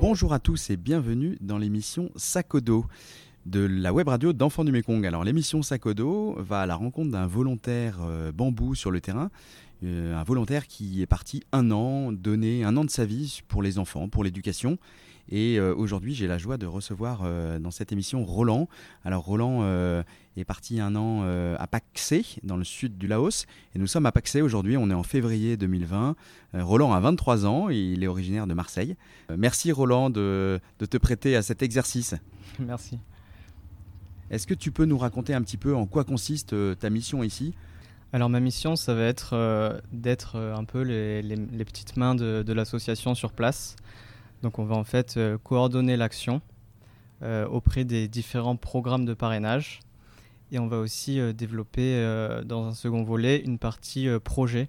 Bonjour à tous et bienvenue dans l'émission Sakodo de la web radio d'Enfants du Mékong. Alors l'émission Sakodo va à la rencontre d'un volontaire euh, bambou sur le terrain, un volontaire qui est parti un an, donner un an de sa vie pour les enfants, pour l'éducation. Et euh, aujourd'hui, j'ai la joie de recevoir dans cette émission Roland. Alors Roland est parti un an à Paksé, dans le sud du Laos. Et nous sommes à Paksé aujourd'hui, on est en février 2020. Roland a 23 ans, et il est originaire de Marseille. merci Roland de, de te prêter à cet exercice. Merci. Est-ce que tu peux nous raconter un petit peu en quoi consiste euh, ta mission ici? Alors ma mission, ça va être euh, d'être euh, un peu les, petites mains de, l'association sur place. Donc on va en fait coordonner l'action auprès des différents programmes de parrainage. Et on va aussi développer dans un second volet une partie projet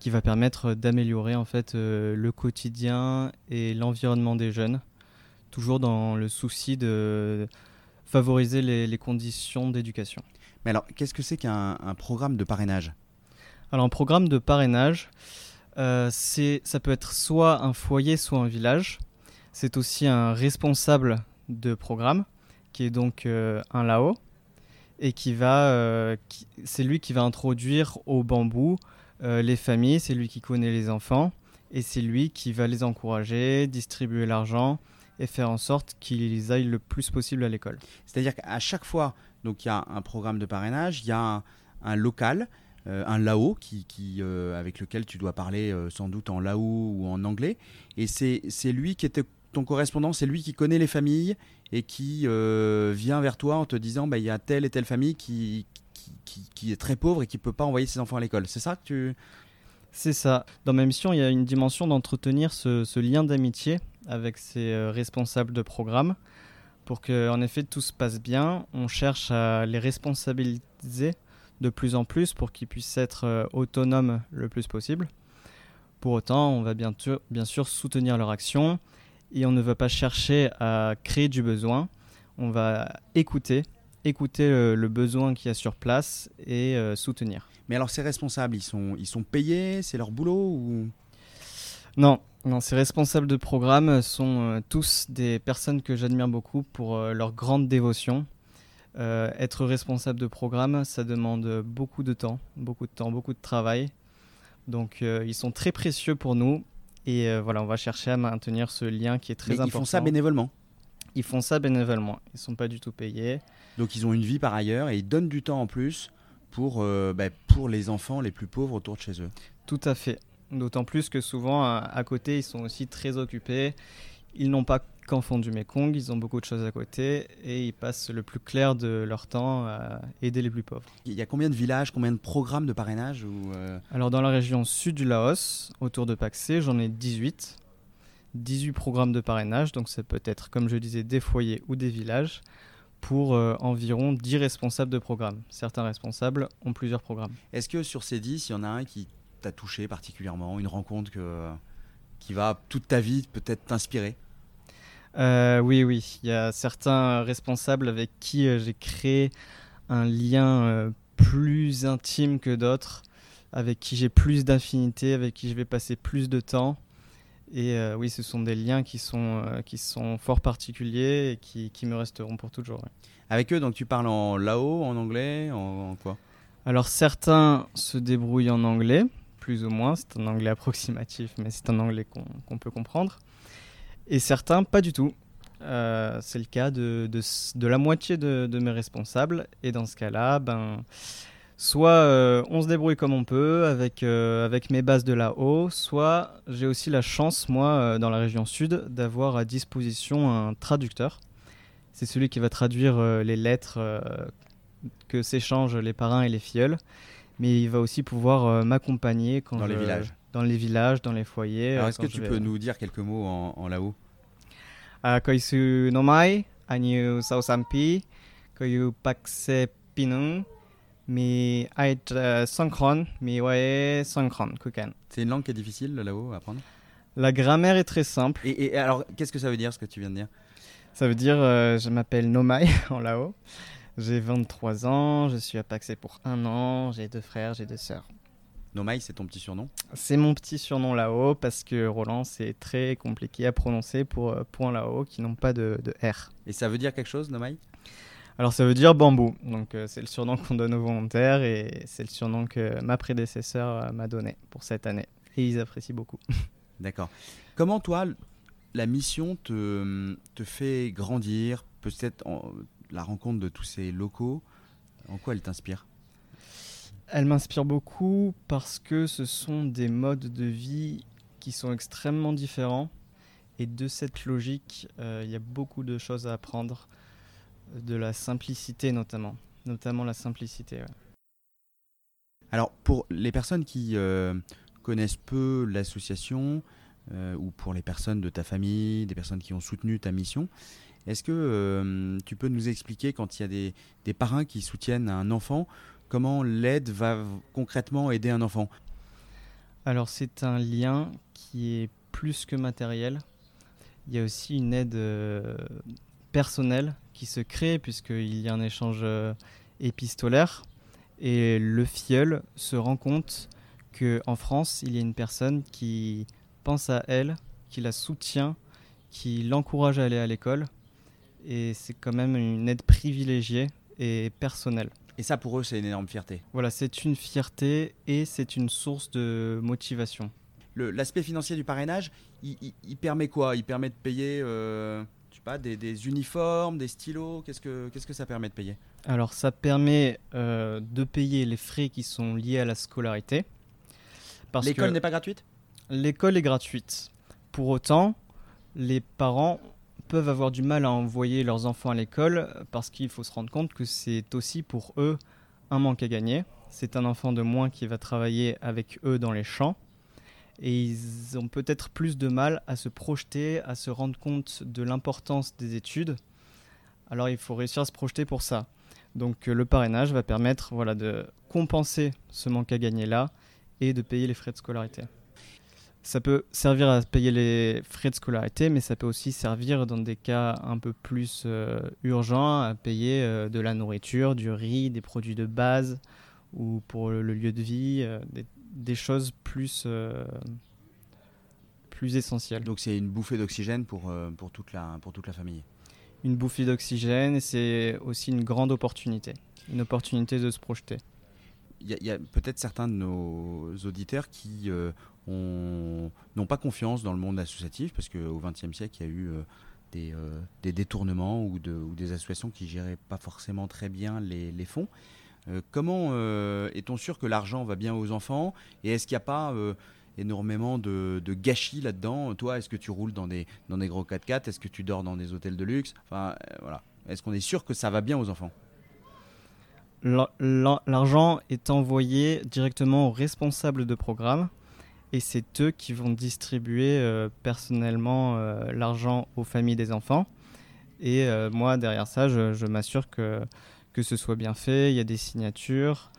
qui va permettre d'améliorer en fait le quotidien et l'environnement des jeunes, toujours dans le souci de favoriser les, conditions d'éducation. Mais alors, qu'est-ce que c'est qu'un programme de parrainage? Alors, un programme de parrainage, euh, ça peut être soit un foyer, soit un village. C'est aussi un responsable de programme, qui est donc euh, un Lao, et qui va, euh, c'est lui qui va introduire au bambou les familles, c'est lui qui connaît les enfants, et c'est lui qui va les encourager, distribuer l'argent, et faire en sorte qu'ils aillent le plus possible à l'école. C'est-à-dire qu'à chaque fois, donc il y a un programme de parrainage, il y a un, local, euh, un lao qui, euh, avec lequel tu dois parler euh, sans doute en lao ou en anglais, et c'est lui qui était ton correspondant, c'est lui qui connaît les familles et qui vient vers toi en te disant bah, il y a telle et telle famille qui, qui, est très pauvre et qui ne peut pas envoyer ses enfants à l'école. C'est ça que tu... C'est ça. Dans ma mission, il y a une dimension d'entretenir ce, lien d'amitié avec ses responsables de programme pour que, en effet, tout se passe bien. On cherche à les responsabiliser de plus en plus pour qu'ils puissent être euh, autonomes le plus possible. Pour autant, on va bien, sûr soutenir leur action et on ne va pas chercher à créer du besoin. On va écouter, écouter le, besoin qu'il y a sur place et euh, soutenir. Mais alors ces responsables, ils sont, ils sont payés, c'est leur boulot ou? Non, non, ces responsables de programme sont euh, tous des personnes que j'admire beaucoup pour euh, leur grande dévotion. Euh, être responsable de programme, ça demande beaucoup de temps, beaucoup de temps, beaucoup de travail. Donc ils sont très précieux pour nous et voilà, on va chercher à maintenir ce lien qui est très important. Ils font ça bénévolement. Ils font ça bénévolement. Ils sont pas du tout payés. Donc ils ont une vie par ailleurs et ils donnent du temps en plus pour, bah, pour les enfants les plus pauvres autour de chez eux. Tout à fait. D'autant plus que souvent, à, côté, ils sont aussi très occupés. Ils n'ont pas qu'en fond du Mekong, ils ont beaucoup de choses à côté et ils passent le plus clair de leur temps à aider les plus pauvres. Il y a combien de villages, combien de programmes de parrainage ou euh Alors dans la région sud du Laos, autour de Paksé, j'en ai 18. 18 programmes de parrainage, donc ça peut être, comme je disais, des foyers ou des villages pour euh, environ 10 responsables de programme. Certains responsables ont plusieurs programmes. Est-ce que sur ces 10, il y en a un qui t'a touché particulièrement, une rencontre que, qui va toute ta vie peut-être t'inspirer? Euh, Oui, oui. Il y a certains responsables avec qui euh, j'ai créé un lien plus intime que d'autres, avec qui j'ai plus d'affinité, avec qui je vais passer plus de temps. Et euh, oui, ce sont des liens qui sont, euh, qui sont fort particuliers et qui, qui me resteront pour toujours. Avec eux, donc tu parles en lao, en anglais, en, quoi? Alors certains se débrouillent en anglais, plus ou moins. C'est un anglais approximatif, mais c'est un anglais qu'on peut comprendre. Et certains, pas du tout. Euh, c'est le cas de, la moitié de, mes responsables. Et dans ce cas-là, ben Soit euh, on se débrouille comme on peut avec, euh, avec mes bases de là-haut, soit j'ai aussi la chance, moi, dans la région sud, d'avoir à disposition un traducteur. C'est celui qui va traduire les lettres que s'échangent les parrains et les filleuls, mais il va aussi pouvoir m'accompagner quand dans les villages. Dans les villages, dans les foyers. Alors est-ce que tu peux nous dire quelques mots en, en là-haut Koisu nomai, anyu sausampi, koyu pakse pinung, mais être synchrone, mais ouais, synchrone, C'est une langue qui est difficile là-haut à apprendre? La grammaire est très simple. Et, alors, qu'est-ce que ça veut dire ce que tu viens de dire? Ça veut dire, euh, je m'appelle Nomai en Lao. J'ai 23 ans, je suis à Paxé pour un an, j'ai deux frères, j'ai deux sœurs. Nomai, c'est ton petit surnom? C'est mon petit surnom là-haut parce que Roland, c'est très compliqué à prononcer pour euh, point là-haut qui n'ont pas de, de, R. Et ça veut dire quelque chose, Nomai Alors ça veut dire bambou. Donc euh, c'est le surnom qu'on donne aux volontaires et c'est le surnom que ma prédécesseur euh, m'a donné pour cette année. Et ils apprécient beaucoup. D'accord. Comment toi, la mission te, te fait grandir? Peut-être la rencontre de tous ces locaux, en quoi elle t'inspire? Elle m'inspire beaucoup parce que ce sont des modes de vie qui sont extrêmement différents. Et de cette logique, euh, il y a beaucoup de choses à apprendre, de la simplicité notamment, notamment la simplicité. Alors pour les personnes qui euh, connaissent peu l'association, euh, ou pour les personnes de ta famille, des personnes qui ont soutenu ta mission, est-ce que tu peux nous expliquer quand il y a des, des parrains qui soutiennent un enfant, Comment l'aide va concrètement aider un enfant? Alors c'est un lien qui est plus que matériel. Il y a aussi une aide euh, personnelle qui se crée puisqu'il y a un échange euh, épistolaire. Et le filleul se rend compte qu'en France, il y a une personne qui pense à elle, qui la soutient, qui l'encourage à aller à l'école. Et c'est quand même une aide privilégiée et personnelle. Et ça, pour eux, c'est une énorme fierté. Voilà, c'est une fierté et c'est une source de motivation. L'aspect financier du parrainage, il, permet quoi? Il permet de payer euh, je sais pas, des, uniformes, des stylos? Qu'est-ce que, qu'est-ce que ça permet de payer? Alors, ça permet euh, de payer les frais qui sont liés à la scolarité. L'école n'est pas gratuite? L'école est gratuite. Pour autant, les parents peuvent avoir du mal à envoyer leurs enfants à l'école parce qu'il faut se rendre compte que c'est aussi pour eux un manque à gagner. C'est un enfant de moins qui va travailler avec eux dans les champs et ils ont peut-être plus de mal à se projeter, à se rendre compte de l'importance des études. Alors il faut réussir à se projeter pour ça. Donc euh, le parrainage va permettre voilà, de compenser ce manque à gagner là et de payer les frais de scolarité. Ça peut servir à payer les frais de scolarité, mais ça peut aussi servir dans des cas un peu plus euh, urgents à payer euh, de la nourriture, du riz, des produits de base ou pour le, lieu de vie, euh, des, choses plus, plus essentielles. Donc c'est une bouffée d'oxygène pour, pour, toute la, pour toute la famille Une bouffée d'oxygène et c'est aussi une grande opportunité, une opportunité de se projeter. Il y a, peut-être certains de nos auditeurs qui n'ont pas confiance dans le monde associatif parce qu'au XXe siècle, il y a eu euh, euh, des, détournements ou, des associations qui géraient pas forcément très bien les, fonds. Euh, comment est-on sûr que l'argent va bien aux enfants Et est-ce qu'il n'y a pas énormément de, gâchis là-dedans? Toi, est-ce que tu roules dans des, gros 4x4 Est-ce que tu dors dans des hôtels de luxe? Enfin, voilà. Est-ce qu'on est sûr que ça va bien aux enfants? L'argent est envoyé directement aux responsables de programme et c'est eux qui vont distribuer euh, personnellement euh, l'argent aux familles des enfants. Et euh, moi, derrière ça, je, m'assure que, que ce soit bien fait, il y a des signatures.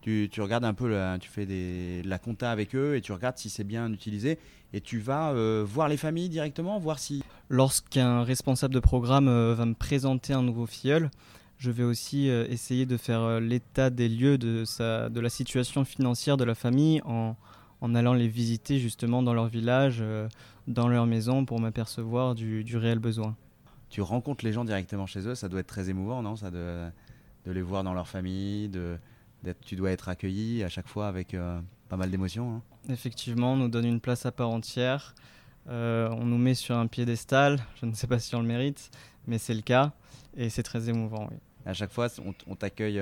Tu, tu regardes un peu, tu fais des, la compta avec eux et tu regardes si c'est bien utilisé. Et tu vas voir les familles directement, voir si... Lorsqu'un responsable de programme va me présenter un nouveau filleul, je vais aussi essayer de faire l'état des lieux de, sa, de la situation financière de la famille en, en allant les visiter justement dans leur village, euh, dans leur maison pour m'apercevoir du, réel besoin. Tu rencontres les gens directement chez eux, ça doit être très émouvant, non? Ça de, de, les voir dans leur famille, de, tu dois être accueilli à chaque fois avec euh, pas mal d'émotions. Hein? Effectivement, on nous donne une place à part entière. Euh, on nous met sur un piédestal. Je ne sais pas si on le mérite, mais c'est le cas et c'est très émouvant. À chaque fois, on, t'accueille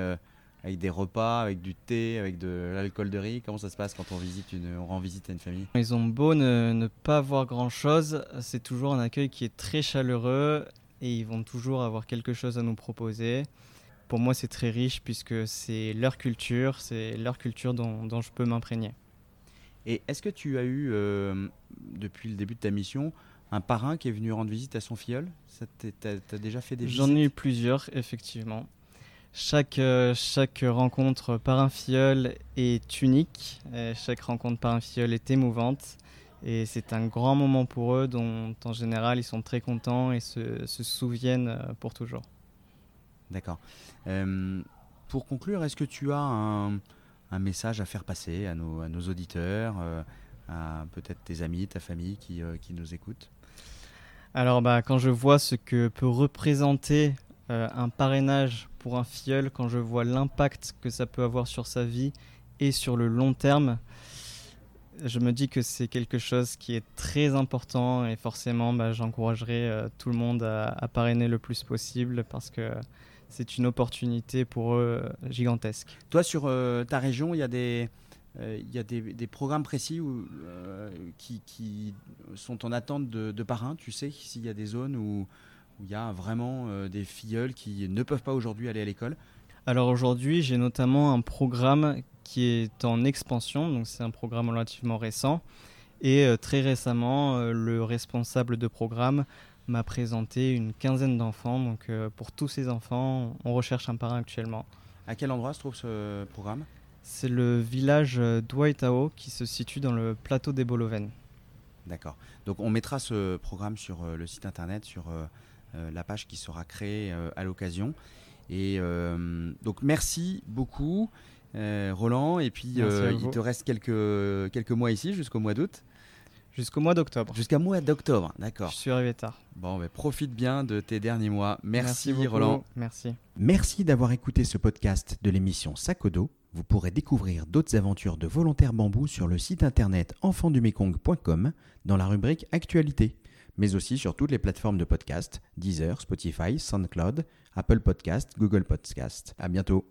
avec des repas, avec du thé, avec de l'alcool de riz Comment ça se passe quand on, visite une, on rend visite à une famille? Ils ont beau ne, pas avoir grand-chose, c'est toujours un accueil qui est très chaleureux et ils vont toujours avoir quelque chose à nous proposer. Pour moi, c'est très riche puisque c'est leur culture, c'est leur culture dont, je peux m'imprégner. Et est-ce que tu as eu, euh, depuis le début de ta mission, un parrain qui est venu rendre visite à son filleul? Tu as, déjà fait des J'en ai eu plusieurs, effectivement. Chaque, euh, chaque rencontre par un filleul est unique, chaque rencontre par un filleul est émouvante et c'est un grand moment pour eux dont en général ils sont très contents et se, se souviennent euh, pour toujours. D'accord. Euh, pour conclure, est-ce que tu as un, un message à faire passer à nos, à nos auditeurs, à peut-être tes amis, ta famille qui, qui nous écoutent? Alors, bah, quand je vois ce que peut représenter un parrainage pour un filleul, quand je vois l'impact que ça peut avoir sur sa vie et sur le long terme, je me dis que c'est quelque chose qui est très important et forcément bah, j'encouragerai euh, tout le monde à, parrainer le plus possible parce que c'est une opportunité pour eux euh, gigantesque. Toi sur euh, ta région, il y a des... programmes précis qui, sont en attente de, de parrains. Tu sais s'il y a des zones où, où il y a vraiment des filleuls qui ne peuvent pas aujourd'hui aller à l'école Alors aujourd'hui, j'ai notamment un programme qui est en expansion, donc c'est un programme relativement récent. Et euh, très récemment, euh, le responsable de programme m'a présenté une quinzaine d'enfants. Donc euh, pour tous ces enfants, on recherche un parrain actuellement. À quel endroit se trouve ce programme? C'est le village d'Ouaitao qui se situe dans le plateau des Bolovennes. D'accord. Donc on mettra ce programme sur le site internet, sur la page qui sera créée à l'occasion. Et donc merci beaucoup. Euh, Roland. Et puis, euh, il te reste quelques, quelques mois ici jusqu'au mois d'août. Jusqu'au mois d'octobre. Jusqu'au mois d'octobre, d'accord. Je suis arrivé tard. Bon, mais profite bien de tes derniers mois. Merci, Roland. Merci. Merci d'avoir écouté ce podcast de l'émission Sakodo. Vous pourrez découvrir d'autres aventures de volontaires bambou sur le site internet enfandumekong.com dans la rubrique Actualité, mais aussi sur toutes les plateformes de podcast Deezer, Spotify, SoundCloud, Apple Podcast, Google Podcast. À bientôt.